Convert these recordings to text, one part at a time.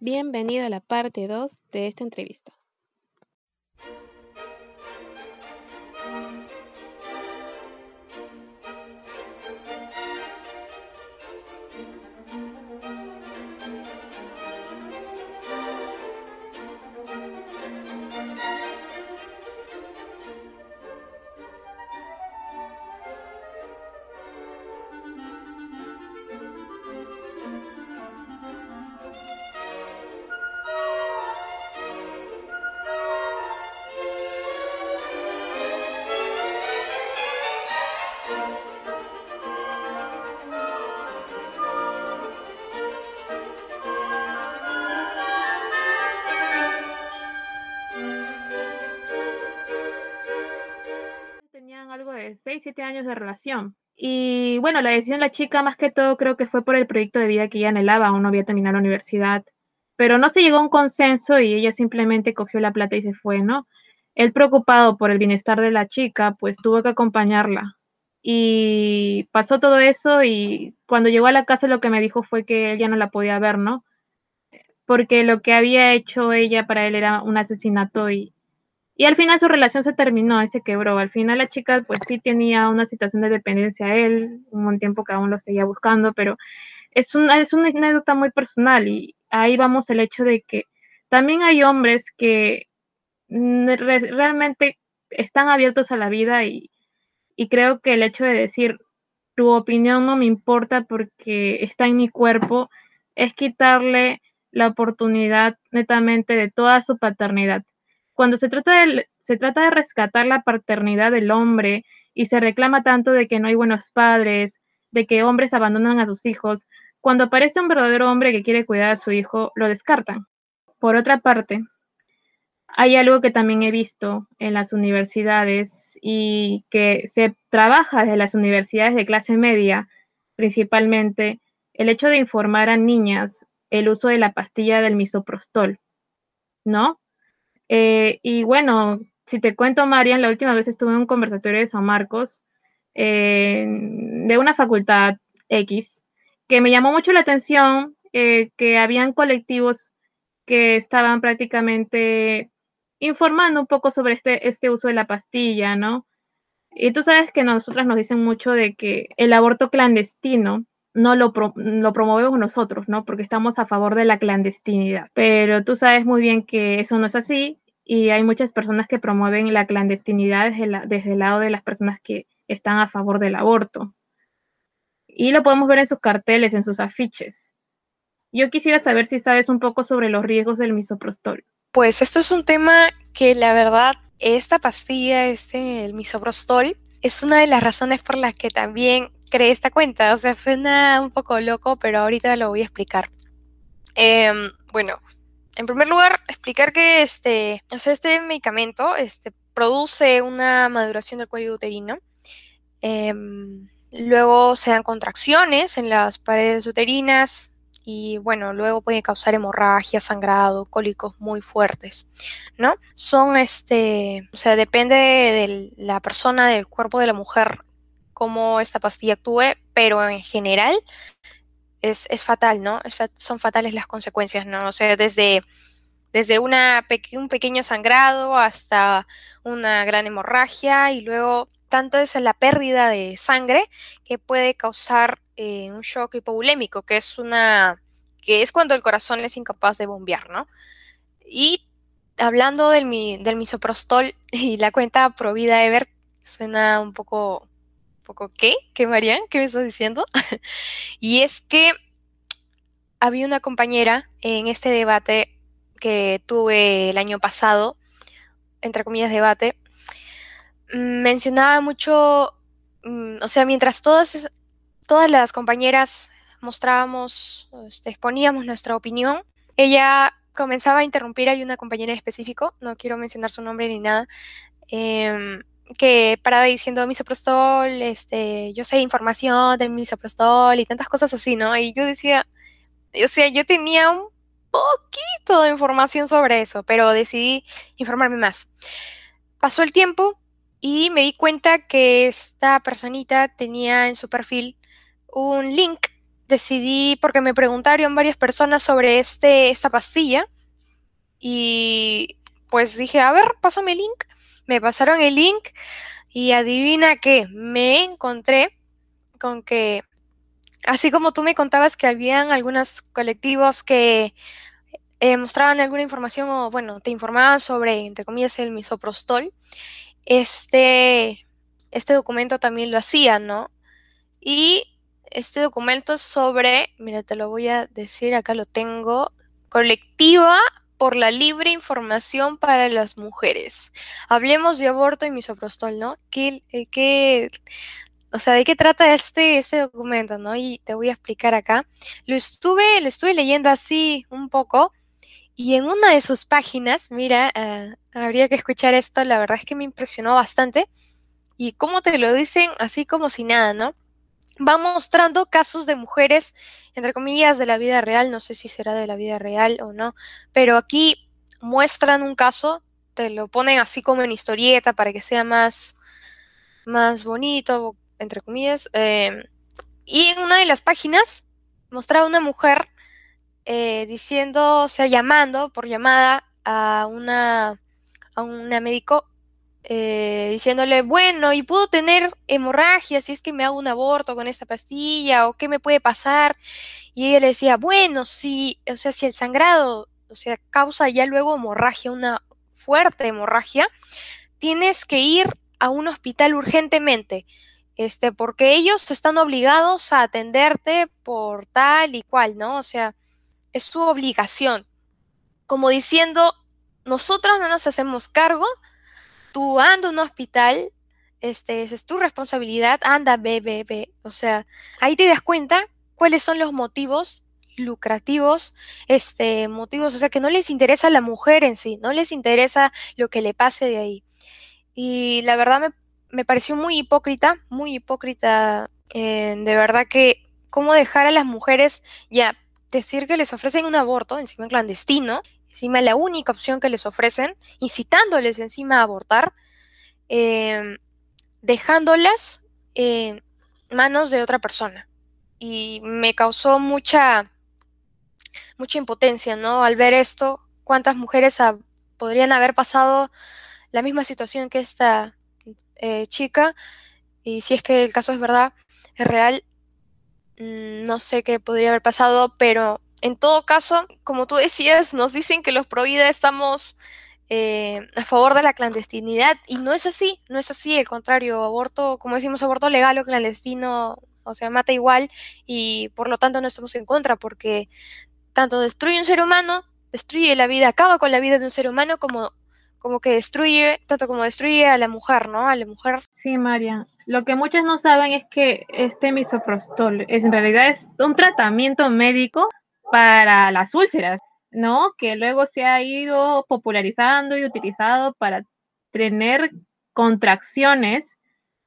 Bienvenido a la parte 2 de esta entrevista. De 6, 7 años de relación. Y bueno, la decisión de la chica más que todo creo que fue por el proyecto de vida que ella anhelaba, aún no había terminado la universidad. Pero no se llegó a un consenso y ella simplemente cogió la plata y se fue, ¿no? Él preocupado por el bienestar de la chica, pues tuvo que acompañarla. Y pasó todo eso y cuando llegó a la casa lo que me dijo fue que él ya no la podía ver, ¿no? Porque lo que había hecho ella para él era un asesinato y, y al final su relación se terminó y se quebró. Al final la chica pues sí tenía una situación de dependencia a él, un tiempo que aún lo seguía buscando, pero es una, es una anécdota muy personal y ahí vamos el hecho de que también hay hombres que re- realmente están abiertos a la vida y, y creo que el hecho de decir tu opinión no me importa porque está en mi cuerpo es quitarle la oportunidad netamente de toda su paternidad. Cuando se trata de, se trata de rescatar la paternidad del hombre y se reclama tanto de que no hay buenos padres, de que hombres abandonan a sus hijos, cuando aparece un verdadero hombre que quiere cuidar a su hijo, lo descartan. Por otra parte, hay algo que también he visto en las universidades y que se trabaja desde las universidades de clase media, principalmente, el hecho de informar a niñas el uso de la pastilla del misoprostol, ¿no? Eh, y bueno, si te cuento, Marian, la última vez estuve en un conversatorio de San Marcos, de una facultad X, que me llamó mucho la atención eh, que habían colectivos que estaban prácticamente informando un poco sobre este, este uso de la pastilla, ¿no? Y tú sabes que nosotras nos dicen mucho de que el aborto clandestino no lo, pro- lo promovemos nosotros, ¿no? Porque estamos a favor de la clandestinidad. Pero tú sabes muy bien que eso no es así y hay muchas personas que promueven la clandestinidad desde, el lado de las personas que están a favor del aborto. Y lo podemos ver en sus carteles, en sus afiches. Yo quisiera saber si sabes un poco sobre los riesgos del misoprostol. Pues esto es un tema que la verdad, esta pastilla, este, el misoprostol, es una de las razones por las que también creé esta cuenta. O sea, suena un poco loco, pero ahorita lo voy a explicar. Em, bueno, en primer lugar, explicar que este, o sea, este medicamento este, produce una maduración del cuello uterino. Em, luego se dan contracciones en las paredes uterinas y bueno, luego puede causar hemorragia, sangrado, cólicos muy fuertes, ¿no? Son este, o sea, depende de la persona, del cuerpo de la mujer, cómo esta pastilla actúe, pero en general es, es fatal, ¿no? Son fatales las consecuencias, ¿no? O sea, desde, desde una un pequeño sangrado hasta una gran hemorragia y luego tanto es la pérdida de sangre que puede causar eh, un shock hipovolémico, que es una que es cuando el corazón es incapaz de bombear, ¿no? Y hablando del, mi- del misoprostol y la cuenta Provida Ever, suena un poco, poco ¿qué? ¿Qué, Marian? ¿Qué me estás diciendo? y es que había una compañera en este debate que tuve el año pasado, entre comillas debate, mm, mencionaba mucho, mm, o sea, mientras todas, todas las compañeras mostrábamos, este, exponíamos nuestra opinión, ella comenzaba a interrumpir, hay una compañera en específico, no quiero mencionar su nombre ni nada, em, que paraba diciendo misoprostol, este, yo sé información del misoprostol y tantas cosas así, ¿no? Y yo decía, o sea, yo tenía un poquito de información sobre eso, pero decidí informarme más. Pasó el tiempo y me di cuenta que esta personita tenía en su perfil un link decidí, porque me preguntaron varias personas sobre este, esta pastilla, y pues dije, a ver, pásame el link. Me pasaron el link y adivina qué, me encontré con que, así como tú me contabas que habían algunos colectivos que eh, mostraban alguna información o, bueno, te informaban sobre, entre comillas, el misoprostol, este, este documento también lo hacía, ¿no? Y este documento sobre, mira, te lo voy a decir, acá lo tengo, colectiva por la libre información para las mujeres. Hablemos de aborto y misoprostol, ¿no? ¿Qué, eh, o sea, ¿de qué trata este, este documento, no? Y te voy a explicar acá. Lo estuve, lo estuve leyendo así un poco y en una de sus páginas, mira, ah, habría que escuchar esto, la verdad es que me impresionó bastante. Y cómo te lo dicen así como si nada, ¿no? Va mostrando casos de mujeres, entre comillas, de la vida real, no sé si será de la vida real o no, pero aquí muestran un caso, te lo ponen así como en historieta para que sea más, más bonito, entre comillas. Em, y en una de las páginas mostraba una mujer eh, diciendo, o sea, llamando por llamada a una, a una médico eh, diciéndole, bueno, y puedo tener hemorragia si es que me hago un aborto con esta pastilla o qué me puede pasar. Y ella le decía, bueno, si, o sea, si el sangrado, o sea, causa ya luego hemorragia, una fuerte hemorragia, tienes que ir a un hospital urgentemente, este, porque ellos están obligados a atenderte por tal y cual, ¿no? O sea, es su obligación. Como diciendo, nosotros no nos hacemos cargo tú a un hospital, este, esa es tu responsabilidad, anda, ve, ve, ve. O sea, ahí te das cuenta cuáles son los motivos lucrativos, este, motivos, o sea, que no les interesa a la mujer en sí, no les interesa lo que le pase de ahí. Y la verdad me, me pareció muy hipócrita, muy hipócrita, de verdad que cómo dejar a las mujeres ya decir que les ofrecen un aborto encima clandestino encima la única opción que les ofrecen, incitándoles encima a abortar, em, dejándolas en manos de otra persona. Y me causó mucha, mucha impotencia, ¿no? Al ver esto, cuántas mujeres podrían haber pasado la misma situación que esta eh, chica, y si es que el caso es verdad, es real, mm, no sé qué podría haber pasado, pero en todo caso, como tú decías, nos dicen que los pro estamos eh, a favor de la clandestinidad y no es así, no es así, al contrario, aborto, como decimos, aborto legal o clandestino, o sea, mata igual y por lo tanto no estamos en contra porque tanto destruye un ser humano, destruye la vida, acaba con la vida de un ser humano como como que destruye, tanto como destruye a la mujer, ¿no? A la mujer. Sí, María. Lo que muchos no saben es que este misoprostol es, en realidad es un tratamiento médico para las úlceras, ¿no? Que luego se ha ido popularizando y utilizado para tener contracciones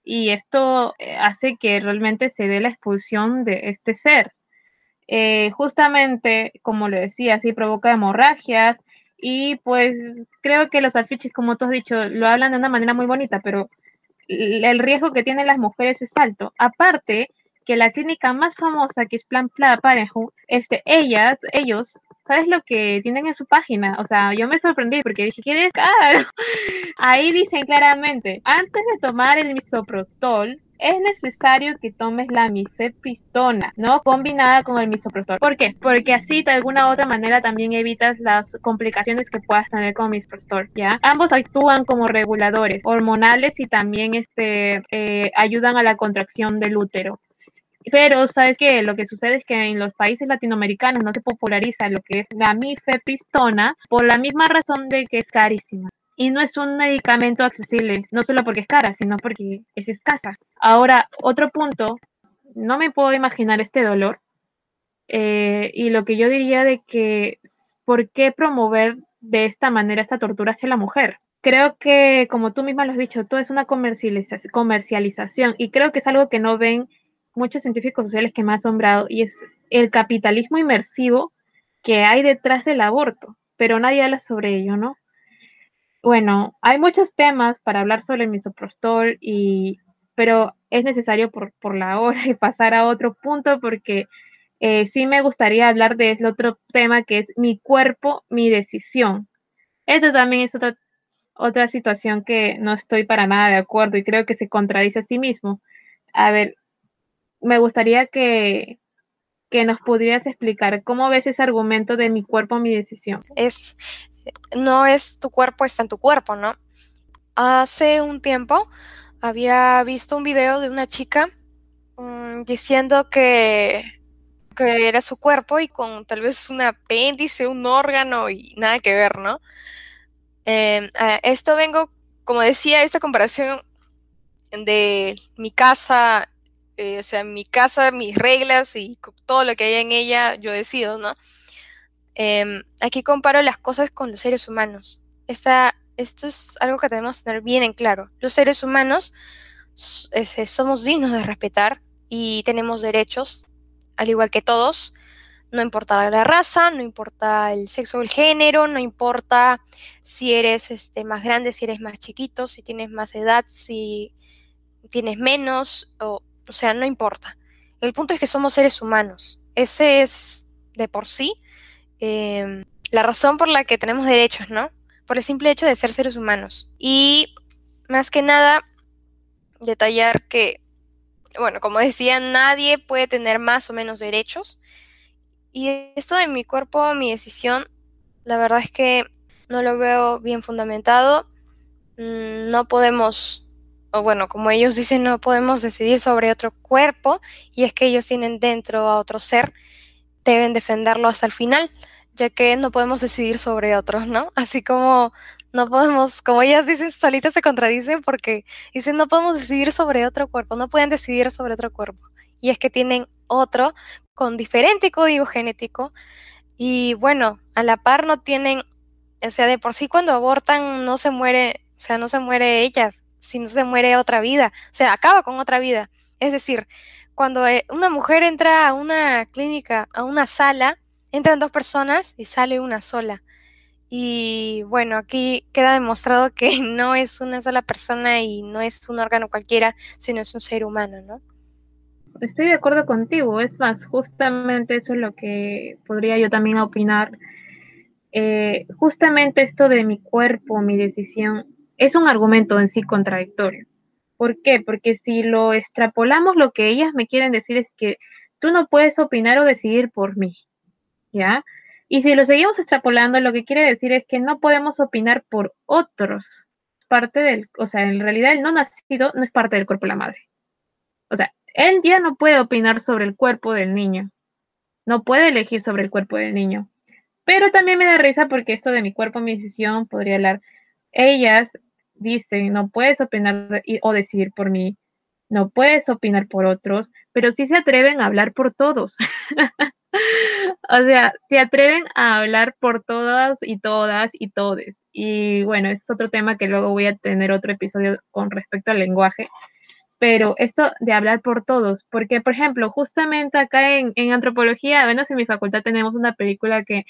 y esto eh, hace que realmente se dé la expulsión de este ser. Eh, justamente, como le decía, sí provoca hemorragias y pues creo que los afiches, como tú has dicho, lo hablan de una manera muy bonita, pero el riesgo que tienen las mujeres es alto. Aparte, que la clínica más famosa, que es Plan Parejo, este, ellas, ellos, ¿sabes lo que tienen en su página? O sea, yo me sorprendí porque dije, ¿qué caro? Ahí dicen claramente, antes de tomar el misoprostol, es necesario que tomes la mifepristona, ¿no? Combinada con el misoprostol. ¿Por qué? Porque así de alguna u otra manera también evitas las complicaciones que puedas tener con misoprostol, ¿ya? Ambos actúan como reguladores hormonales y también este, eh, ayudan a la contracción del útero. Pero, ¿sabes qué? Lo que sucede es que en los países latinoamericanos no se populariza lo que es la mifepristona por la misma razón de que es carísima. Y no es un medicamento accesible, no solo porque es cara, sino porque es escasa. Ahora, otro punto, no me puedo imaginar este dolor. Eh, y lo que yo diría de que, ¿por qué promover de esta manera esta tortura hacia la mujer? Creo que, como tú misma lo has dicho, todo es una comercialización y creo que es algo que no ven muchos científicos sociales que me ha asombrado y es el capitalismo inmersivo que hay detrás del aborto, pero nadie habla sobre ello, ¿no? Bueno, hay muchos temas para hablar sobre el misoprostol y pero es necesario por, por la hora y pasar a otro punto porque eh, sí me gustaría hablar de ese otro tema que es mi cuerpo, mi decisión. Esto también es otra, otra situación que no estoy para nada de acuerdo y creo que se contradice a sí mismo. A ver, me gustaría que, que nos pudieras explicar cómo ves ese argumento de mi cuerpo, mi decisión. Es, no es tu cuerpo, está en tu cuerpo, ¿no? Hace un tiempo había visto un video de una chica um, diciendo que, que era su cuerpo y con tal vez un apéndice, un órgano y nada que ver, ¿no? Eh, esto vengo, como decía, esta comparación de mi casa, eh, o sea, mi casa, mis reglas y todo lo que hay en ella, yo decido, ¿no? Em, aquí comparo las cosas con los seres humanos. Esta, esto es algo que tenemos que tener bien en claro. Los seres humanos somos dignos de respetar y tenemos derechos, al igual que todos. No importa la raza, no importa el sexo o el género, no importa si eres este, más grande, si eres más chiquito, si tienes más edad, si tienes menos, o, o sea, no importa. El punto es que somos seres humanos. Ese es de por sí em, la razón por la que tenemos derechos, ¿no? Por el simple hecho de ser seres humanos. Y más que nada, detallar que, bueno, como decía, nadie puede tener más o menos derechos. Y esto de mi cuerpo, mi decisión, la verdad es que no lo veo bien fundamentado. Mm, no podemos, o bueno, como ellos dicen, no podemos decidir sobre otro cuerpo y es que ellos tienen dentro a otro ser, deben defenderlo hasta el final, ya que no podemos decidir sobre otros, ¿no? Así como no podemos, como ellas dicen, solitas se contradicen porque dicen no podemos decidir sobre otro cuerpo, no pueden decidir sobre otro cuerpo. Y es que tienen otro con diferente código genético y bueno, a la par no tienen, o sea, de por sí cuando abortan no se muere, o sea, no se muere ellas, sino se muere otra vida, o sea, acaba con otra vida. Es decir, cuando eh, una mujer entra a una clínica, a una sala, entran dos personas y sale una sola. Y bueno, aquí queda demostrado que no es una sola persona y no es un órgano cualquiera, sino es un ser humano, ¿no? estoy de acuerdo contigo. Es más, justamente eso es lo que podría yo también opinar. Eh, justamente esto de mi cuerpo, mi decisión, es un argumento en sí contradictorio. ¿Por qué? Porque si lo extrapolamos, lo que ellas me quieren decir es que tú no puedes opinar o decidir por mí, ¿ya? Y si lo seguimos extrapolando, lo que quiere decir es que no podemos opinar por otros. Parte del, o sea, en realidad el no nacido no es parte del cuerpo de la madre. O sea, él ya no puede opinar sobre el cuerpo del niño. No puede elegir sobre el cuerpo del niño. Pero también me da risa porque esto de mi cuerpo, mi decisión, podría hablar. Ellas dicen, no puedes opinar o decidir por mí, no puedes opinar por otros, pero sí se atreven a hablar por todos. o sea, se atreven a hablar por todas y todas y todes. Y bueno, es otro tema que luego voy a tener otro episodio con respecto al lenguaje pero esto de hablar por todos, porque por ejemplo, justamente acá en, antropología, bueno, en mi facultad tenemos una película que,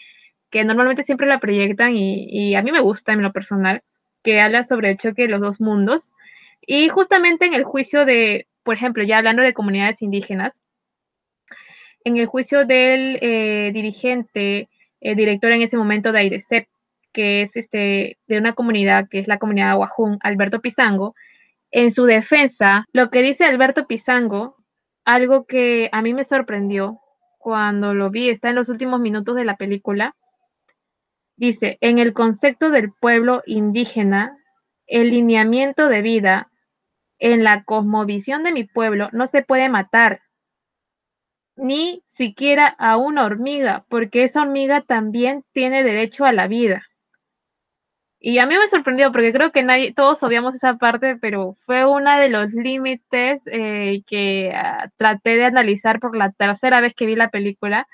normalmente siempre la proyectan y, a mí me gusta en lo personal, que habla sobre el choque de los dos mundos. Y justamente en el juicio de, por ejemplo, ya hablando de comunidades indígenas, en el juicio del eh, dirigente, el director en ese momento de AIDESEP, que es este, de una comunidad que es la comunidad de Aguajún, Alberto Pizango, en su defensa, lo que dice Alberto Pizango, algo que a mí me sorprendió cuando lo vi, está en los últimos minutos de la película, dice, en el concepto del pueblo indígena, el lineamiento de vida en la cosmovisión de mi pueblo no se puede matar, ni siquiera a una hormiga, porque esa hormiga también tiene derecho a la vida. Y a mí me sorprendió porque creo que nadie, todos obviamos esa parte, pero fue uno de los límites eh, que ah, traté de analizar por la tercera vez que vi la película.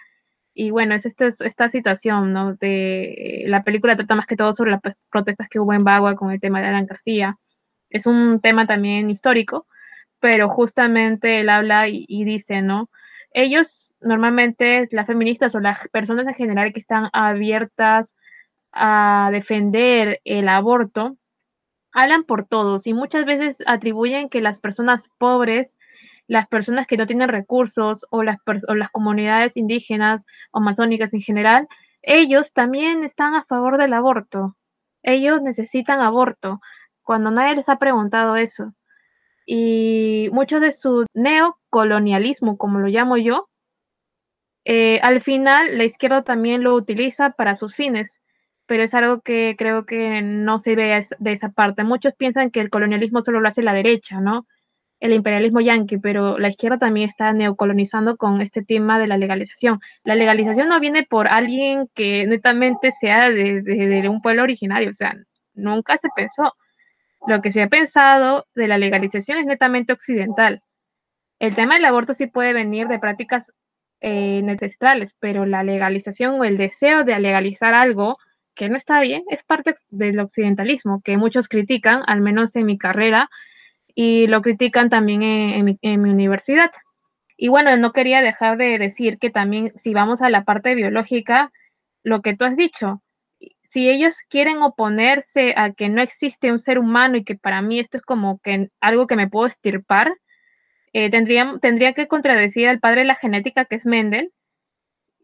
Y bueno, es este, esta situación, ¿no? De, la película trata más que todo sobre las protestas que hubo en Bagua con el tema de Alan García. Es un tema también histórico, pero justamente él habla y, y dice, ¿no? Ellos normalmente, las feministas o las personas en general que están abiertas a defender el aborto, hablan por todos y muchas veces atribuyen que las personas pobres las personas que no tienen recursos o las, o las comunidades indígenas o amazónicas en general, ellos también están a favor del aborto. Ellos necesitan aborto, cuando nadie les ha preguntado eso. Y mucho de su neocolonialismo, como lo llamo yo, eh, al final la izquierda también lo utiliza para sus fines, pero es algo que creo que no se ve de esa parte. Muchos piensan que el colonialismo solo lo hace la derecha, ¿no? El imperialismo yanqui, pero la izquierda también está neocolonizando con este tema de la legalización. La legalización no viene por alguien que netamente sea de, un pueblo originario, o sea, nunca se pensó. Lo que se ha pensado de la legalización es netamente occidental. El tema del aborto sí puede venir de prácticas eh, ancestrales, pero la legalización o el deseo de legalizar algo que no está bien es parte del occidentalismo, que muchos critican, al menos en mi carrera, y lo critican también en, mi, universidad. Y bueno, no quería dejar de decir que también si vamos a la parte biológica, lo que tú has dicho, si ellos quieren oponerse a que no existe un ser humano y que para mí esto es como que algo que me puedo estirpar, eh, tendría, tendría que contradecir al padre de la genética que es Mendel,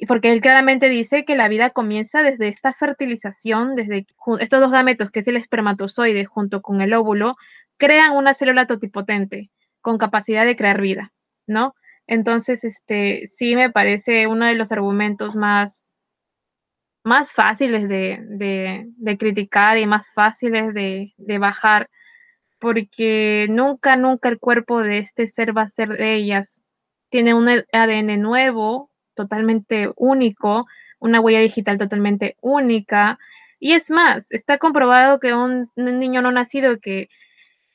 porque él claramente dice que la vida comienza desde esta fertilización, desde estos dos gametos, que es el espermatozoide junto con el óvulo, crean una célula totipotente con capacidad de crear vida, ¿no? Entonces, este, sí me parece uno de los argumentos más, más fáciles de, criticar y más fáciles de, de, bajar, porque nunca, nunca el cuerpo de este ser va a ser de ellas. Tiene un ADN nuevo, totalmente único, una huella digital totalmente única. Y es más, está comprobado que un niño no nacido que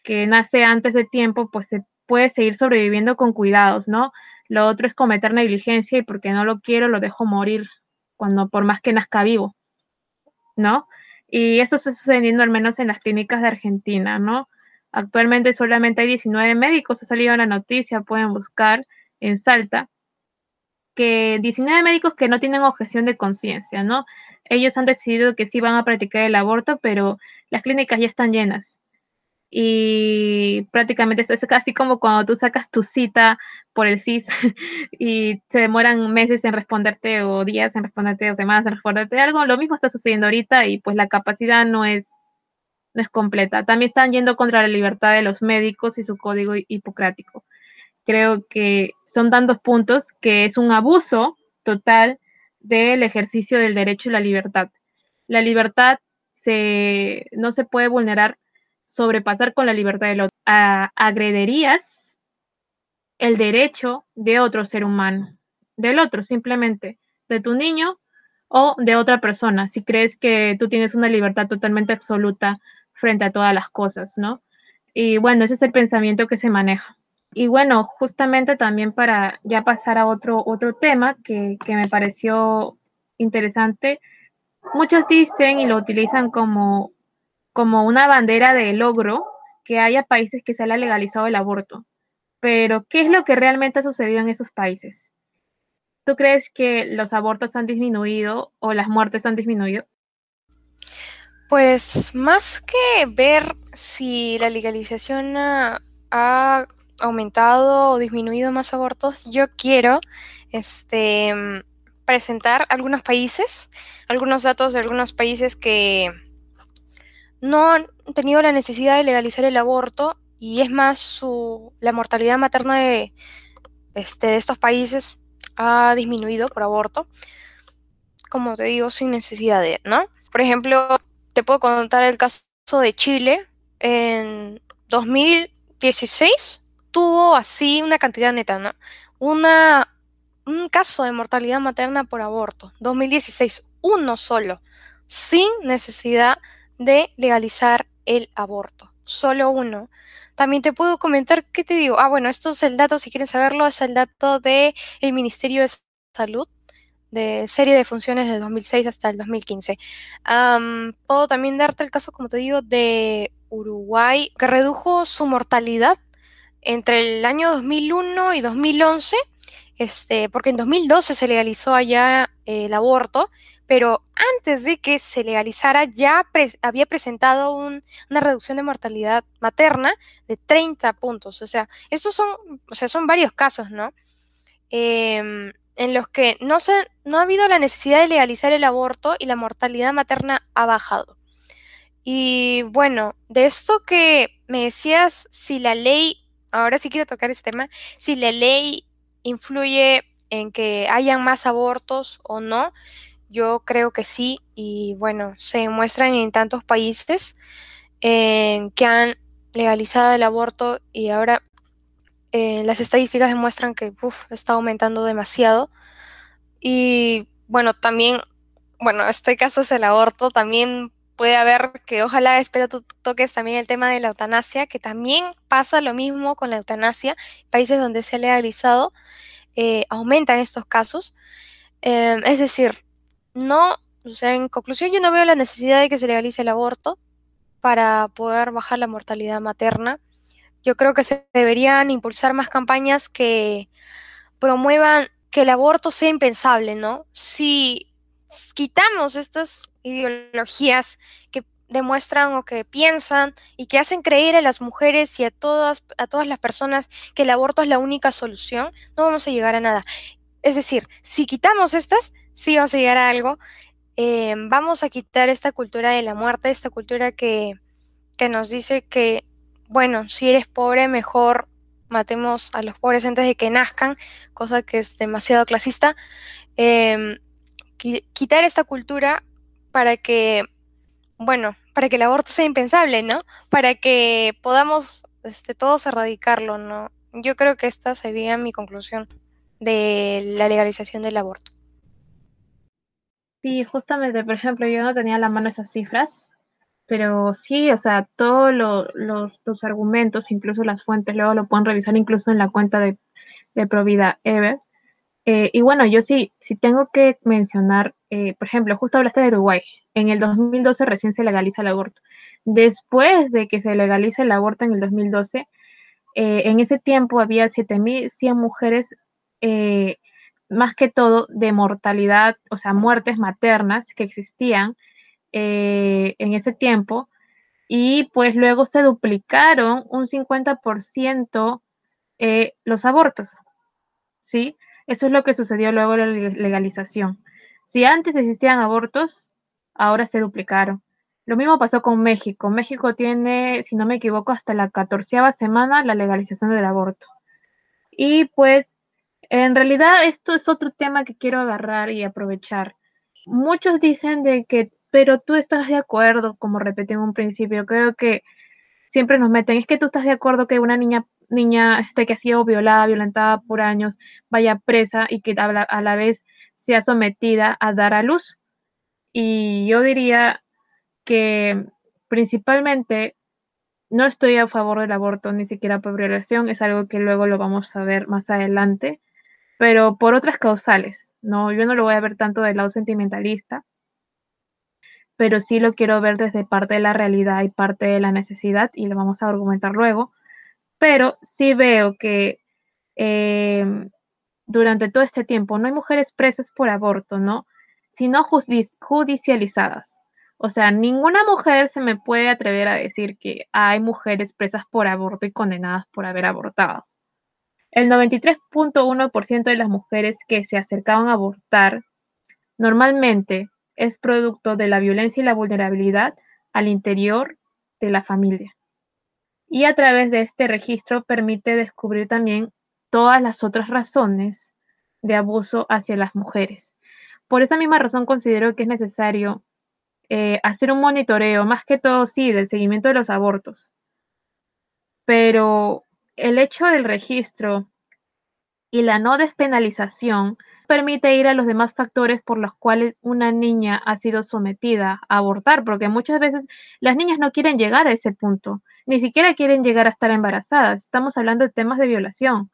que nace antes de tiempo, pues se puede seguir sobreviviendo con cuidados, ¿no? Lo otro es cometer negligencia y porque no lo quiero lo dejo morir cuando por más que nazca vivo, ¿no? Y eso está sucediendo al menos en las clínicas de Argentina, ¿no? Actualmente solamente hay 19 médicos, ha salido la noticia, pueden buscar en Salta, que 19 médicos que no tienen objeción de conciencia, ¿no? Ellos han decidido que sí van a practicar el aborto, pero las clínicas ya están llenas y prácticamente es casi como cuando tú sacas tu cita por el CIS y se demoran meses en responderte o días en responderte o semanas en responderte algo, lo mismo está sucediendo ahorita y pues la capacidad no es, no es completa. También están yendo contra la libertad de los médicos y su código hipocrático. Creo que son tantos puntos que es un abuso total del ejercicio del derecho y la libertad. La libertad se, no se puede vulnerar sobrepasar con la libertad del otro. agrederías el derecho de otro ser humano, del otro simplemente, de tu niño o de otra persona, si crees que tú tienes una libertad totalmente absoluta frente a todas las cosas, ¿no? Y bueno, ese es el pensamiento que se maneja. Y bueno, justamente también para ya pasar a otro, otro tema que, que me pareció interesante, muchos dicen y lo utilizan como como una bandera de logro que haya países que se haya legalizado el aborto. Pero, ¿qué es lo que realmente ha sucedido en esos países? ¿Tú crees que los abortos han disminuido o las muertes han disminuido? Pues más que ver si la legalización ha, aumentado o disminuido más abortos, yo quiero este, presentar algunos países, algunos datos de algunos países que no han tenido la necesidad de legalizar el aborto y es más la mortalidad materna de, este, de estos países ha disminuido por aborto, como te digo, sin necesidad de, ¿no? Por ejemplo, te puedo contar el caso de Chile. En 2016 tuvo así una cantidad neta, ¿no? Una, un caso de mortalidad materna por aborto. 2016, uno solo, sin necesidad de legalizar el aborto. Solo uno. También te puedo comentar, ¿qué te digo? Ah, bueno, esto es el dato, si quieres saberlo, es el dato del el Ministerio de Salud, de serie de funciones de 2006 hasta el 2015. puedo también darte el caso, como te digo, de Uruguay, que redujo su mortalidad entre el año 2001 y 2011, este, porque en 2012 se legalizó allá el aborto, pero antes de que se legalizara ya había presentado una reducción de mortalidad materna de 30 puntos. O sea, estos son, o sea, son varios casos, ¿no? Em, en los que no, se, no ha habido la necesidad de legalizar el aborto y la mortalidad materna ha bajado. Y bueno, de esto que me decías, si la ley, ahora sí quiero tocar este tema, si la ley influye en que hayan más abortos o no, yo creo que sí, y bueno, se demuestran en tantos países que han legalizado el aborto y ahora eh, las estadísticas demuestran que está aumentando demasiado. Y bueno, también, bueno, este caso es el aborto, también puede haber que ojalá, espero tú toques también el tema de la eutanasia, que también pasa lo mismo con la eutanasia, países donde se ha legalizado, eh, aumentan estos casos. Em, es decir, no, o sea, en conclusión yo no veo la necesidad de que se legalice el aborto para poder bajar la mortalidad materna. Yo creo que se deberían impulsar más campañas que promuevan que el aborto sea impensable, ¿no? Si quitamos estas ideologías que demuestran o que piensan y que hacen creer a las mujeres y a todas, a todas las personas que el aborto es la única solución, no vamos a llegar a nada. Es decir, si quitamos estas, sí vamos a llegar a algo. Eh, vamos a quitar esta cultura de la muerte, esta cultura que, que nos dice que, bueno, si eres pobre, mejor matemos a los pobres antes de que nazcan, cosa que es demasiado clasista. Em, quitar esta cultura para que, bueno, para que el aborto sea impensable, ¿no? Para que podamos este, todos erradicarlo, ¿no? Yo creo que esta sería mi conclusión de la legalización del aborto. Sí, justamente, por ejemplo, yo no tenía a la mano esas cifras, pero sí, o sea, todos los, argumentos, incluso las fuentes, luego lo pueden revisar incluso en la cuenta de, de Provida Ever. Eh, y bueno, yo sí, sí tengo que mencionar, eh, por ejemplo, justo hablaste de Uruguay. En el 2012 recién se legaliza el aborto. Después de que se legalice el aborto en el 2012, eh, en ese tiempo había 7.100 mujeres, más que todo de mortalidad, o sea, muertes maternas que existían en ese tiempo. Y pues luego se duplicaron un 50% los abortos, ¿sí? Eso es lo que sucedió luego de la legalización. Si antes existían abortos, ahora se duplicaron. Lo mismo pasó con México. México tiene, si no me equivoco, hasta la catorceava semana la legalización del aborto. Y pues, en realidad esto es otro tema que quiero agarrar y aprovechar. Muchos dicen de que, pero tú estás de acuerdo, como repetí en un principio, creo que siempre nos meten, es que tú estás de acuerdo que una niña niña este, que ha sido violada, violentada por años, vaya presa y que a la, vez sea sometida a dar a luz. Y yo diría que principalmente no estoy a favor del aborto, ni siquiera por violación, es algo que luego lo vamos a ver más adelante, pero por otras causales, ¿no? Yo no lo voy a ver tanto del lado sentimentalista, pero sí lo quiero ver desde parte de la realidad y parte de la necesidad, y lo vamos a argumentar luego, pero sí veo que em, durante todo este tiempo no hay mujeres presas por aborto, ¿no? Sino judicializadas. O sea, ninguna mujer se me puede atrever a decir que hay mujeres presas por aborto y condenadas por haber abortado. El 93.1% de las mujeres que se acercaban a abortar normalmente es producto de la violencia y la vulnerabilidad al interior de la familia y a través de este registro permite descubrir también todas las otras razones de abuso hacia las mujeres. Por esa misma razón considero que es necesario eh, hacer un monitoreo, más que todo, sí, del seguimiento de los abortos. Pero el hecho del registro y la no despenalización permite ir a los demás factores por los cuales una niña ha sido sometida a abortar, porque muchas veces las niñas no quieren llegar a ese punto, ni siquiera quieren llegar a estar embarazadas. Estamos hablando de temas de violación.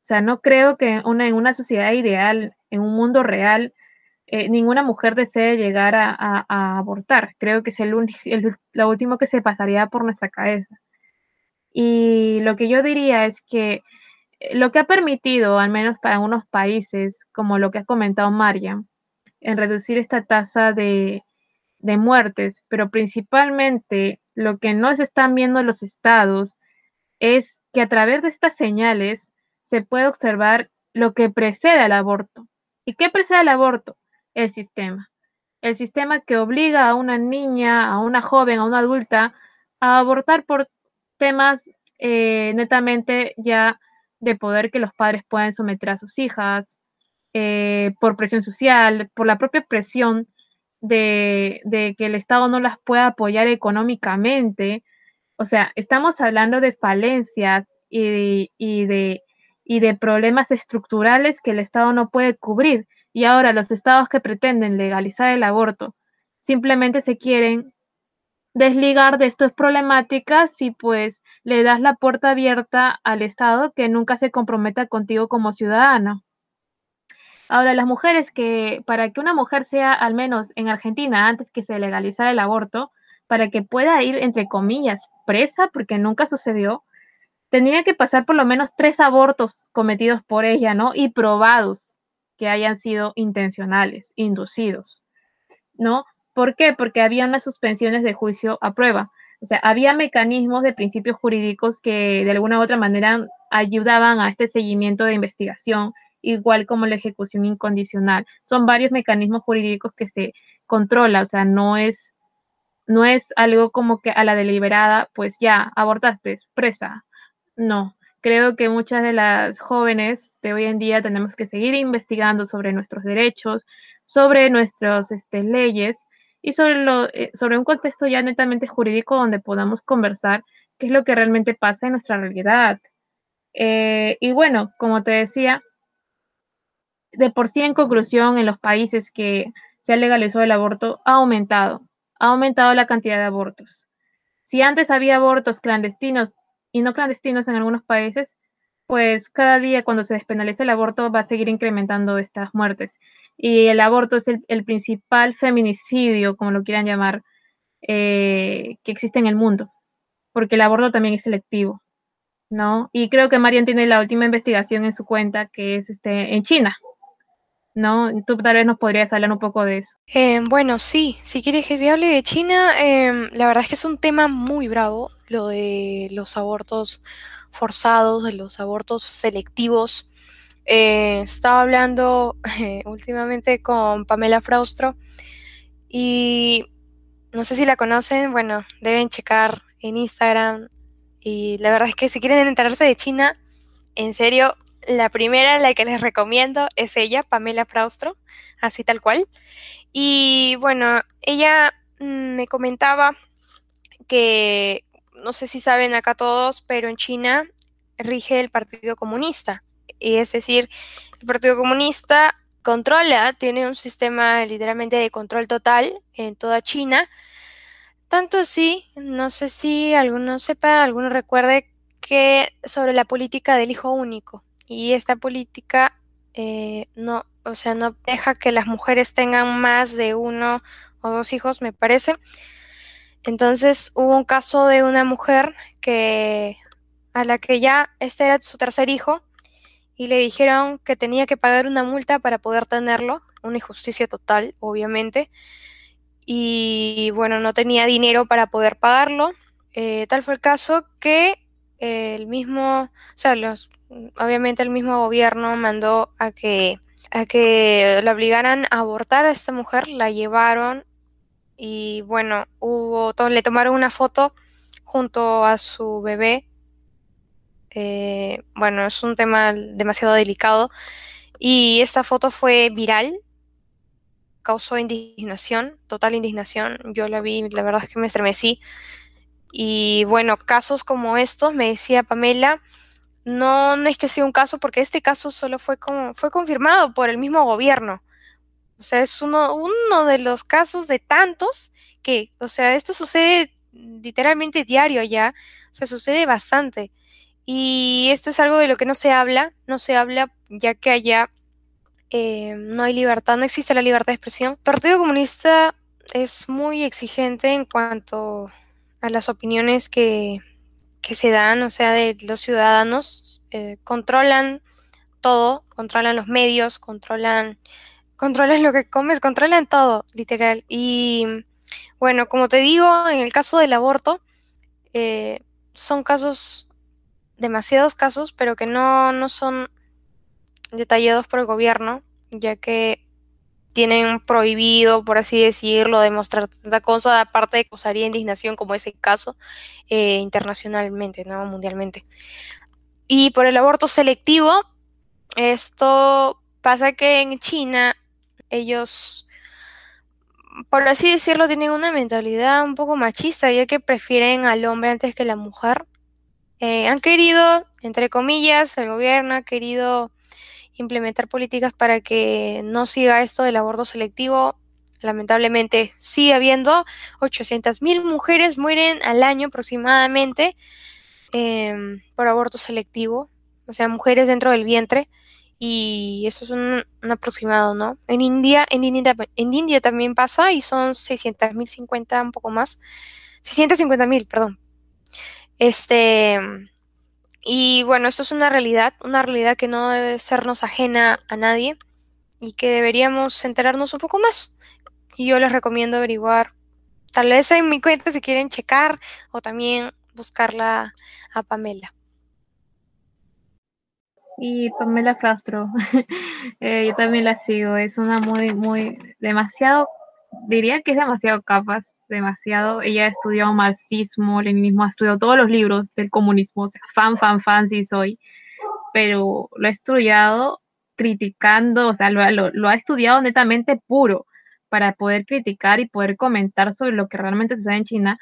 O sea, no creo que en una sociedad ideal, en un mundo real, eh, ninguna mujer desee llegar a, abortar. Creo que es el, lo último que se pasaría por nuestra cabeza. Y lo que yo diría es que lo que ha permitido, al menos para algunos países, como lo que ha comentado Mariam, en reducir esta tasa de, de muertes, pero principalmente lo que no se están viendo los estados es que a través de estas señales se puede observar lo que precede al aborto. ¿Y qué precede al aborto? El sistema. El sistema que obliga a una niña, a una joven, a una adulta a abortar por temas eh, netamente ya de poder que los padres puedan someter a sus hijas, eh, por presión social, por la propia presión de, que el Estado no las pueda apoyar económicamente. O sea, estamos hablando de falencias y, de, y de problemas estructurales que el Estado no puede cubrir. Y ahora los estados que pretenden legalizar el aborto simplemente se quieren desligar de estas problemáticas y pues le das la puerta abierta al Estado que nunca se comprometa contigo como ciudadano. Ahora, las mujeres que, para que una mujer sea, al menos en Argentina, antes que se legalizara el aborto, para que pueda ir, entre comillas, presa, porque nunca sucedió, tenía que pasar por lo menos tres abortos cometidos por ella, ¿no? Y probados que hayan sido intencionales, inducidos, ¿no? ¿Por qué? Porque había unas suspensiones de juicio a prueba. O sea, había mecanismos de principios jurídicos que de alguna u otra manera ayudaban a este seguimiento de investigación igual como la ejecución incondicional. Son varios mecanismos jurídicos que se controla, o sea, no es, no es algo como que a la deliberada, pues ya, abortaste, presa. No, creo que muchas de las jóvenes de hoy en día tenemos que seguir investigando sobre nuestros derechos, sobre nuestras este, leyes y sobre, eh, sobre un contexto ya netamente jurídico donde podamos conversar qué es lo que realmente pasa en nuestra realidad. Eh, y bueno, como te decía, de por sí, en conclusión, en los países que se ha legalizado el aborto, ha aumentado, ha aumentado la cantidad de abortos. Si antes había abortos clandestinos y no clandestinos en algunos países, pues cada día cuando se despenalice el aborto va a seguir incrementando estas muertes. Y el aborto es el, principal feminicidio, como lo quieran llamar, eh, que existe en el mundo, porque el aborto también es selectivo, ¿no? Y creo que Marian tiene la última investigación en su cuenta, que es este, en China, ¿no? Tú tal vez nos podrías hablar un poco de eso. Em, bueno, sí, si quieres que te hable de China, em, la verdad es que es un tema muy bravo, lo de los abortos forzados, de los abortos selectivos. Eh, estaba hablando últimamente con Pamela Fraustro y no sé si la conocen, bueno, deben checar en Instagram. Y la verdad es que si quieren enterarse de China, en serio, la primera, la que les recomiendo, es ella, Pamela Fraustro, así tal cual. Y bueno, ella mm, me comentaba que, no sé si saben acá todos, pero en China rige el Partido Comunista. Y es decir, el Partido Comunista controla, tiene un sistema literalmente de control total en toda China. Tanto así, no sé si alguno sepa, alguno recuerde que sobre la política del hijo único y esta política eh, no, o sea, no deja que las mujeres tengan más de uno o dos hijos, me parece. Entonces hubo un caso de una mujer que a la que ya este era su tercer hijo y le dijeron que tenía que pagar una multa para poder tenerlo, una injusticia total, obviamente. Y bueno, no tenía dinero para poder pagarlo. Eh, tal fue el caso que el mismo, o sea, los, obviamente el mismo gobierno mandó a que, a que la obligaran a abortar a esta mujer, la llevaron y bueno, hubo, le tomaron una foto junto a su bebé. Eh, bueno, es un tema demasiado delicado. Y esta foto fue viral, causó indignación, total indignación. Yo la vi, la verdad es que me estremecí. Y bueno, casos como estos, me decía Pamela, no, no es que sea un caso, porque este caso solo fue, como, fue confirmado por el mismo gobierno. O sea, es uno, uno de los casos de tantos que, o sea, esto sucede literalmente diario ya, o sea, sucede bastante. Y esto es algo de lo que no se habla, no se habla ya que allá eh, no hay libertad, no existe la libertad de expresión. El Partido Comunista es muy exigente en cuanto a las opiniones que, se dan, o sea, de los ciudadanos, eh, controlan todo, controlan los medios, controlan controlas lo que comes, controlan todo, literal. Y bueno, como te digo, en el caso del aborto, eh, son casos, demasiados casos, pero que no, no son detallados por el gobierno, ya que tienen prohibido, por así decirlo, demostrar tanta cosa, aparte de causaría indignación como ese caso eh, internacionalmente, no mundialmente. Y por el aborto selectivo, esto pasa que en China ellos, por así decirlo, tienen una mentalidad un poco machista, ya que prefieren al hombre antes que la mujer. Eh, han querido, entre comillas, el gobierno ha querido implementar políticas para que no siga esto del aborto selectivo. Lamentablemente sigue habiendo 800.000 mujeres mueren al año aproximadamente em, por aborto selectivo, o sea, mujeres dentro del vientre. Y eso es un, aproximado, ¿no? En India, en India, en India también pasa y son 600.000, 50, un poco más. 650.000, perdón. Este, y bueno, esto es una realidad, una realidad que no debe sernos ajena a nadie y que deberíamos enterarnos un poco más. Y yo les recomiendo averiguar, tal vez en mi cuenta si quieren checar o también buscarla a Pamela. Y Pamela Frastro, eh, yo también la sigo, es una muy, muy, demasiado, diría que es demasiado capaz demasiado. Ella ha estudiado marxismo, leninismo, ha estudiado todos los libros del comunismo, o sea, fan, fan, fan sí soy, pero lo ha estudiado criticando, o sea, lo, ha estudiado netamente puro para poder criticar y poder comentar sobre lo que realmente sucede en China,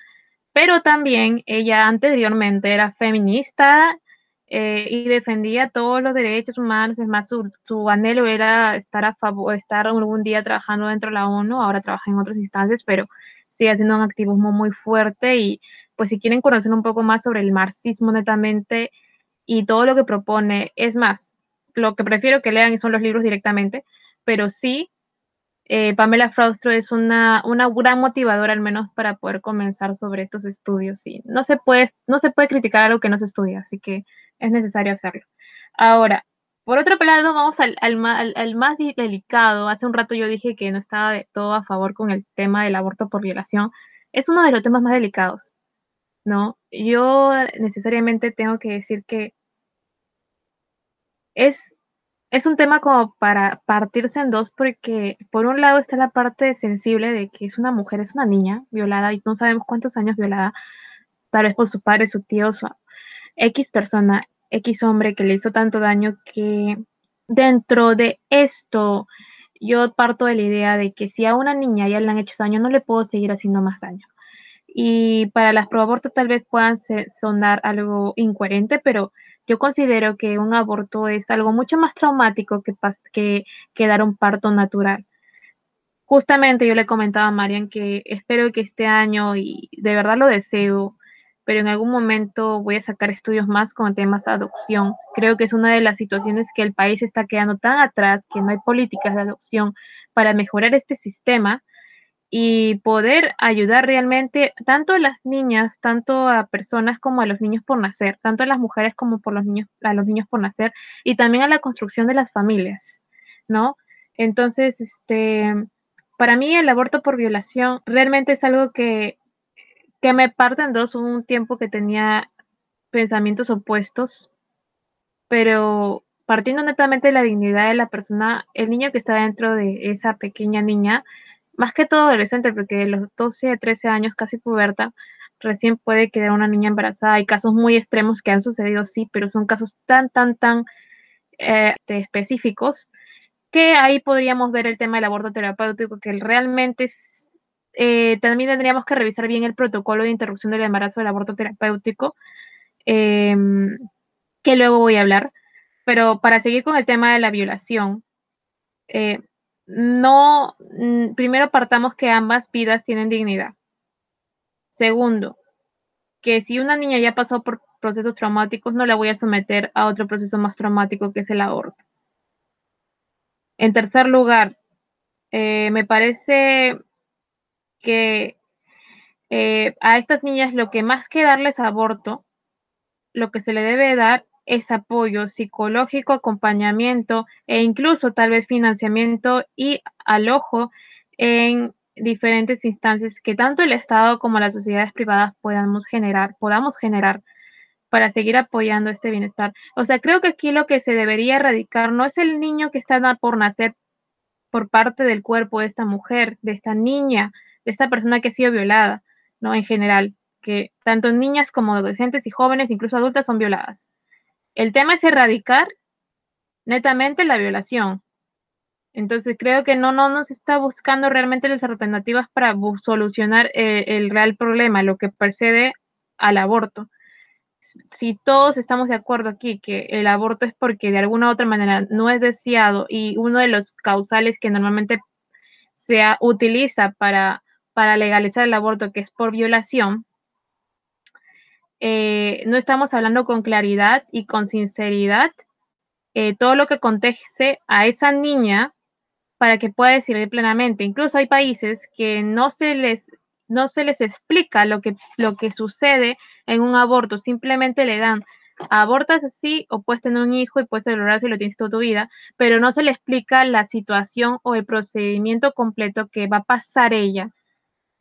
pero también ella anteriormente era feminista eh, y defendía todos los derechos humanos, es más, su, su, anhelo era estar a favor, estar algún día trabajando dentro de la ONU, ahora trabaja en otras instancias, pero sigue haciendo un activismo muy fuerte y pues si quieren conocer un poco más sobre el marxismo netamente y todo lo que propone, es más, lo que prefiero que lean son los libros directamente, pero sí, eh, Pamela Fraustro es una, una gran motivadora al menos para poder comenzar sobre estos estudios y no se puede, no se puede criticar algo que no se estudia, así que es necesario hacerlo. Ahora, por otro lado, vamos al, al, más delicado. Hace un rato yo dije que no estaba de todo a favor con el tema del aborto por violación. Es uno de los temas más delicados, ¿no? Yo necesariamente tengo que decir que es, es un tema como para partirse en dos porque por un lado está la parte sensible de que es una mujer, es una niña violada y no sabemos cuántos años violada, tal vez por su padre, su tío, su X persona X hombre que le hizo tanto daño que dentro de esto yo parto de la idea de que si a una niña ya le han hecho daño, no le puedo seguir haciendo más daño. Y para las pro tal vez puedan sonar algo incoherente, pero yo considero que un aborto es algo mucho más traumático que, que, dar un parto natural. Justamente yo le comentaba a Marian que espero que este año, y de verdad lo deseo, pero en algún momento voy a sacar estudios más con temas de adopción. Creo que es una de las situaciones que el país está quedando tan atrás, que no hay políticas de adopción para mejorar este sistema y poder ayudar realmente tanto a las niñas, tanto a personas como a los niños por nacer, tanto a las mujeres como por los niños, a los niños por nacer y también a la construcción de las familias, ¿no? Entonces, este, para mí el aborto por violación realmente es algo que que me parten dos un tiempo que tenía pensamientos opuestos, pero partiendo netamente de la dignidad de la persona, el niño que está dentro de esa pequeña niña, más que todo adolescente, porque de los 12 13 años, casi puberta, recién puede quedar una niña embarazada. Hay casos muy extremos que han sucedido, sí, pero son casos tan, tan, tan eh, específicos que ahí podríamos ver el tema del aborto terapéutico, que realmente eh, también tendríamos que revisar bien el protocolo de interrupción del embarazo del aborto terapéutico, em, que luego voy a hablar. Pero para seguir con el tema de la violación, eh, no, mm, primero partamos que ambas vidas tienen dignidad. Segundo, que si una niña ya pasó por procesos traumáticos, no la voy a someter a otro proceso más traumático que es el aborto. En tercer lugar, eh, me parece que eh, a estas niñas lo que más que darles aborto, lo que se le debe dar ese apoyo psicológico, acompañamiento e incluso tal vez financiamiento y alojo en diferentes instancias que tanto el Estado como las sociedades privadas podamos generar, podamos generar para seguir apoyando este bienestar. O sea, creo que aquí lo que se debería erradicar no es el niño que está por nacer por parte del cuerpo de esta mujer, de esta niña, de esta persona que ha sido violada, ¿no? En general, que tanto niñas como adolescentes y jóvenes, incluso adultas, son violadas. El tema es erradicar netamente la violación. Entonces creo que no, no nos está buscando realmente las alternativas para solucionar eh, el real problema, lo que precede al aborto si todos estamos de acuerdo aquí que el aborto es porque de alguna u otra manera no es deseado y uno de los causales que normalmente se utiliza para, para legalizar el aborto, que es por violación, eh, no estamos hablando con claridad y con sinceridad eh, todo lo que conteste a esa niña para que pueda decidir plenamente. Incluso hay países que no se les no se les explica lo que, lo que sucede en un aborto, simplemente le dan abortas así o puedes tener un hijo y puedes celebrarse y lo tienes toda tu vida, pero no se le explica la situación o el procedimiento completo que va a pasar ella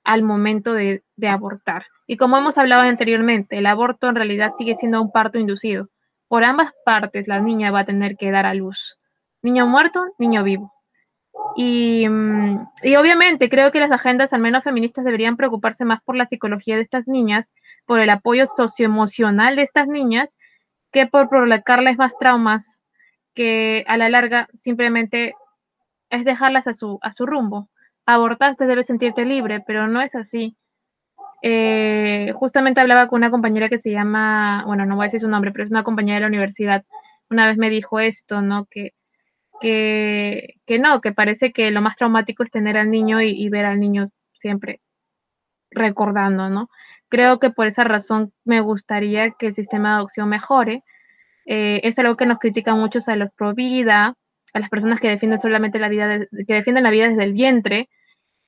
al momento de, de abortar. Y como hemos hablado anteriormente, el aborto en realidad sigue siendo un parto inducido. Por ambas partes la niña va a tener que dar a luz. Niño muerto, niño vivo. Mm, y, obviamente creo que las agendas, al menos feministas, deberían preocuparse más por la psicología de estas niñas, por el apoyo socioemocional de estas niñas, que por provocarles más traumas que a la larga simplemente es dejarlas a su, a su rumbo. Abortaste, debes sentirte libre, pero no es así. Eh, justamente hablaba con una compañera que se llama, bueno, no voy a decir su nombre, pero es una compañera de la universidad. Una vez me dijo esto, ¿no? Que que, no, que parece que lo más traumático es tener al niño y, ver al niño siempre recordando, ¿no? Creo que por esa razón me gustaría que el sistema de adopción mejore. Eh, es algo que nos critican muchos a los pro vida, a las personas que defienden solamente la vida, que defienden la vida desde el vientre.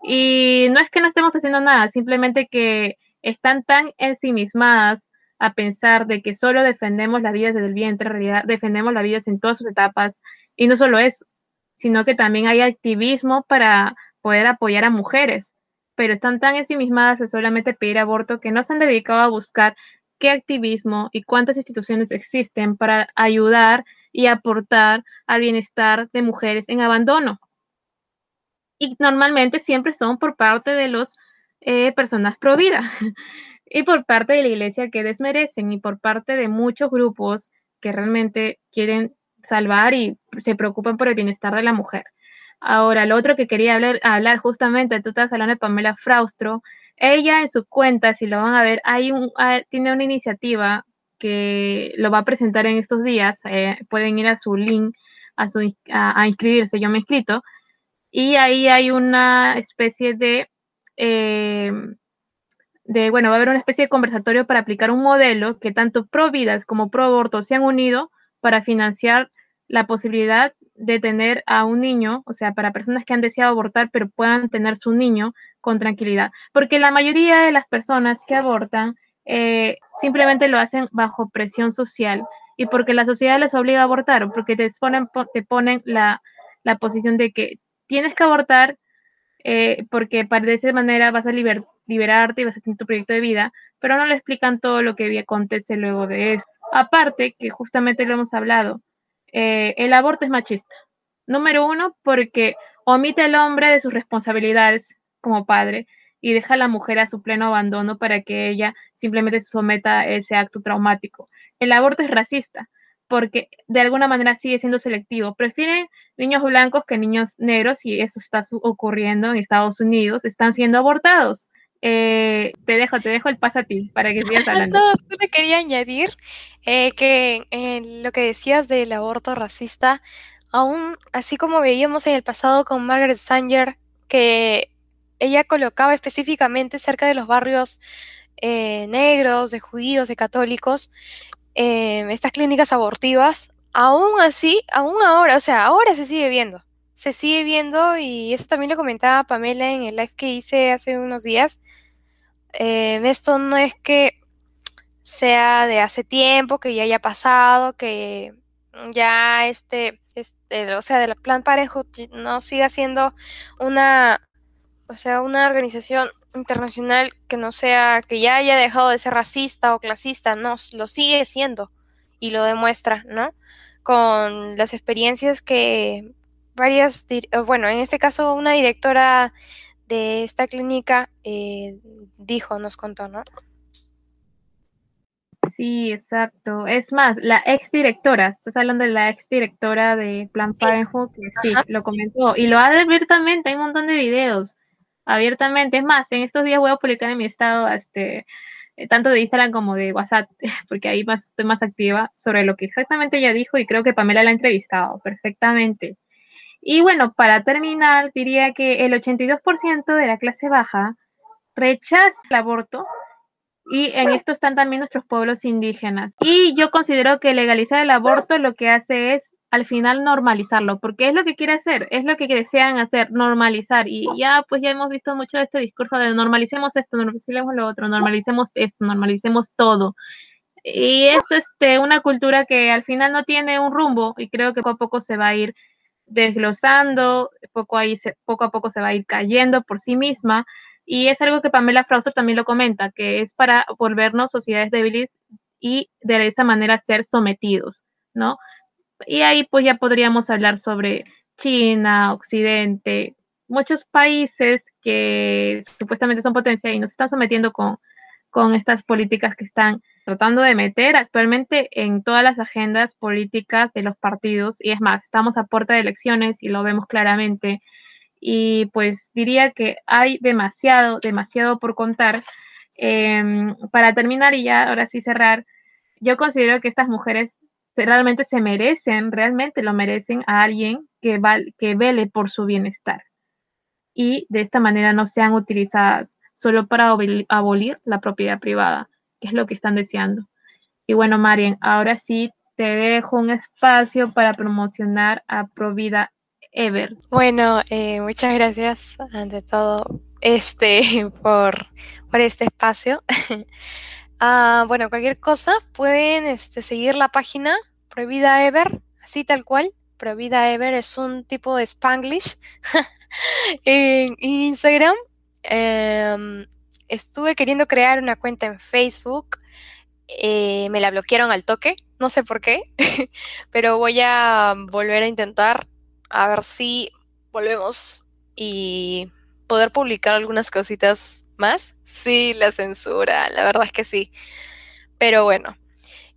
Y no es que no estemos haciendo nada, simplemente que están tan ensimismadas a pensar de que solo defendemos la vida desde el vientre, en realidad defendemos la vida en todas sus etapas, y no solo eso, sino que también hay activismo para poder apoyar a mujeres, pero están tan ensimismadas en solamente pedir aborto que no se han dedicado a buscar qué activismo y cuántas instituciones existen para ayudar y aportar al bienestar de mujeres en abandono. Y normalmente siempre son por parte de las eh, personas pro vida y por parte de la iglesia que desmerecen y por parte de muchos grupos que realmente quieren salvar y se preocupan por el bienestar de la mujer. Ahora, lo otro que quería hablar, hablar justamente, tú estás hablando de Pamela Fraustro, ella en su cuenta, si lo van a ver, hay un, ah, tiene una iniciativa que lo va a presentar en estos días, eh, pueden ir a su link a, su, a, inscribirse, yo me he inscrito, y ahí hay una especie de, eh, de, bueno, va a haber una especie de conversatorio para aplicar un modelo que tanto pro vidas como pro aborto se han unido para financiar la posibilidad de tener a un niño, o sea, para personas que han deseado abortar, pero puedan tener su niño con tranquilidad. Porque la mayoría de las personas que abortan eh, simplemente lo hacen bajo presión social y porque la sociedad les obliga a abortar porque te ponen, te ponen la, posición de que tienes que abortar eh, porque de esa manera vas a liberarte y vas a tener tu proyecto de vida, pero no le explican todo lo que acontece luego de eso. Aparte, que justamente lo hemos hablado, eh, el aborto es machista. Número uno, porque omite al hombre de sus responsabilidades como padre y deja a la mujer a su pleno abandono para que ella simplemente se someta a ese acto traumático. El aborto es racista porque de alguna manera sigue siendo selectivo. Prefieren niños blancos que niños negros y eso está ocurriendo en Estados Unidos. Están siendo abortados. Eh, te dejo, te dejo el paso a ti para que sigas hablando. no, solo quería añadir eh, que lo que decías del aborto racista, aún así como veíamos en el pasado con Margaret Sanger, que ella colocaba específicamente cerca de los barrios eh, negros, de judíos, de católicos, estas clínicas abortivas, aún así, aún ahora, o sea, ahora se sigue viendo se sigue viendo y eso también lo comentaba Pamela en el live que hice hace unos días. Eh, esto no es que sea de hace tiempo, que ya haya pasado, que ya este, este o sea, del Plan Parenthood no siga siendo una, o sea, una organización internacional que no sea, que ya haya dejado de ser racista o clasista, no, lo sigue siendo y lo demuestra, ¿no? Con las experiencias que varias, bueno, en este caso una directora de esta clínica eh, dijo, nos contó, ¿no? Sí, exacto. Es más, la ex directora, estás hablando de la ex directora de Plan Parenthood, que sí, lo comentó y lo ha abiertamente, hay un montón de videos abiertamente. Es más, en estos días voy a publicar en mi estado, este, eh, tanto de Instagram como de WhatsApp, porque ahí más, estoy más activa sobre lo que exactamente ella dijo y creo que Pamela la ha entrevistado perfectamente. Y bueno, para terminar, diría que el 82% de la clase baja rechaza el aborto y en esto están también nuestros pueblos indígenas. Y yo considero que legalizar el aborto lo que hace es al final normalizarlo, porque es lo que quiere hacer, es lo que desean hacer, normalizar. Y ya, pues ya hemos visto mucho de este discurso de normalicemos esto, normalicemos lo otro, normalicemos esto, normalicemos todo. Y es este, una cultura que al final no tiene un rumbo y creo que poco a poco se va a ir desglosando, poco, ahí se, poco a poco se va a ir cayendo por sí misma. Y es algo que Pamela Frauster también lo comenta, que es para volvernos sociedades débiles y de esa manera ser sometidos, ¿no? Y ahí pues ya podríamos hablar sobre China, Occidente, muchos países que supuestamente son potencia y nos están sometiendo con, con estas políticas que están tratando de meter actualmente en todas las agendas políticas de los partidos. Y es más, estamos a puerta de elecciones y lo vemos claramente. Y pues diría que hay demasiado, demasiado por contar. Em, para terminar y ya ahora sí cerrar, yo considero que estas mujeres realmente se merecen, realmente lo merecen a alguien que, que vele por su bienestar. Y de esta manera no sean utilizadas solo para abolir la propiedad privada, que es lo que están deseando. Y bueno, Marian, ahora sí te dejo un espacio para promocionar a Provida Ever. Bueno, eh, muchas gracias ante todo este por, por este espacio. Ah, bueno, cualquier cosa, pueden este, seguir la página Prohibida Ever, así tal cual. Prohibida Ever es un tipo de Spanglish en Instagram. Em, estuve queriendo crear una cuenta en Facebook. Eh, me la bloquearon al toque, no sé por qué, pero voy a volver a intentar a ver si volvemos y poder publicar algunas cositas más. Sí, la censura, la verdad es que sí. Pero bueno.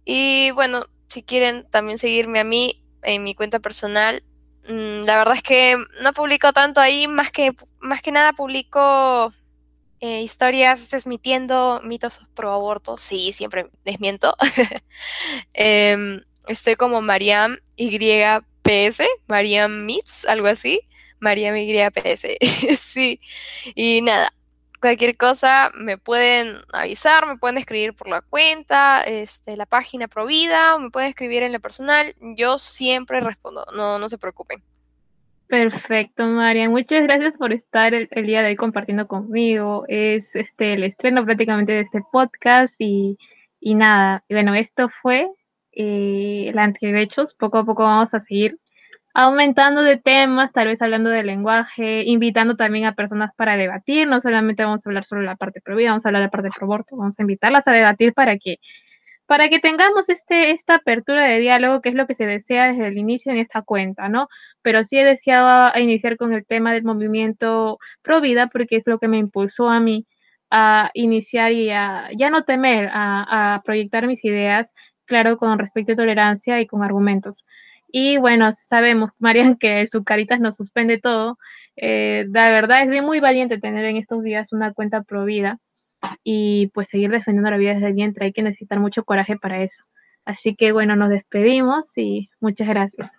Y bueno, si quieren también seguirme a mí en mi cuenta personal, mm, la verdad es que no publico tanto ahí, más que, más que nada publico eh, historias desmitiendo mitos pro aborto. Sí, siempre desmiento. Em, estoy como Mariam YPS, Mariam Mips, algo así. Mariam YPS. sí. Y nada, cualquier cosa me pueden avisar, me pueden escribir por la cuenta, este, la página Provida, o me pueden escribir en la personal. Yo siempre respondo, no, no se preocupen. Perfecto, María. Muchas gracias por estar el, día de hoy compartiendo conmigo. Es este el estreno prácticamente de este podcast y, y nada. Bueno, esto fue eh, la Antirrechos. Poco a poco vamos a seguir aumentando de temas, tal vez hablando de lenguaje, invitando también a personas para debatir, no solamente vamos a hablar sobre la parte pro vida, vamos a hablar de la parte pro aborto, vamos a invitarlas a debatir para que para que tengamos este, esta apertura de diálogo, que es lo que se desea desde el inicio en esta cuenta, ¿no? Pero sí he deseado iniciar con el tema del movimiento pro vida, porque es lo que me impulsó a mí a iniciar y a ya no temer, a, a proyectar mis ideas, claro, con respecto a tolerancia y con argumentos. Y bueno, sabemos, Marian, que su caritas nos suspende todo. Eh, la verdad es bien muy valiente tener en estos días una cuenta pro vida y pues seguir defendiendo la vida desde el vientre. Hay que necesitar mucho coraje para eso. Así que bueno, nos despedimos y muchas gracias.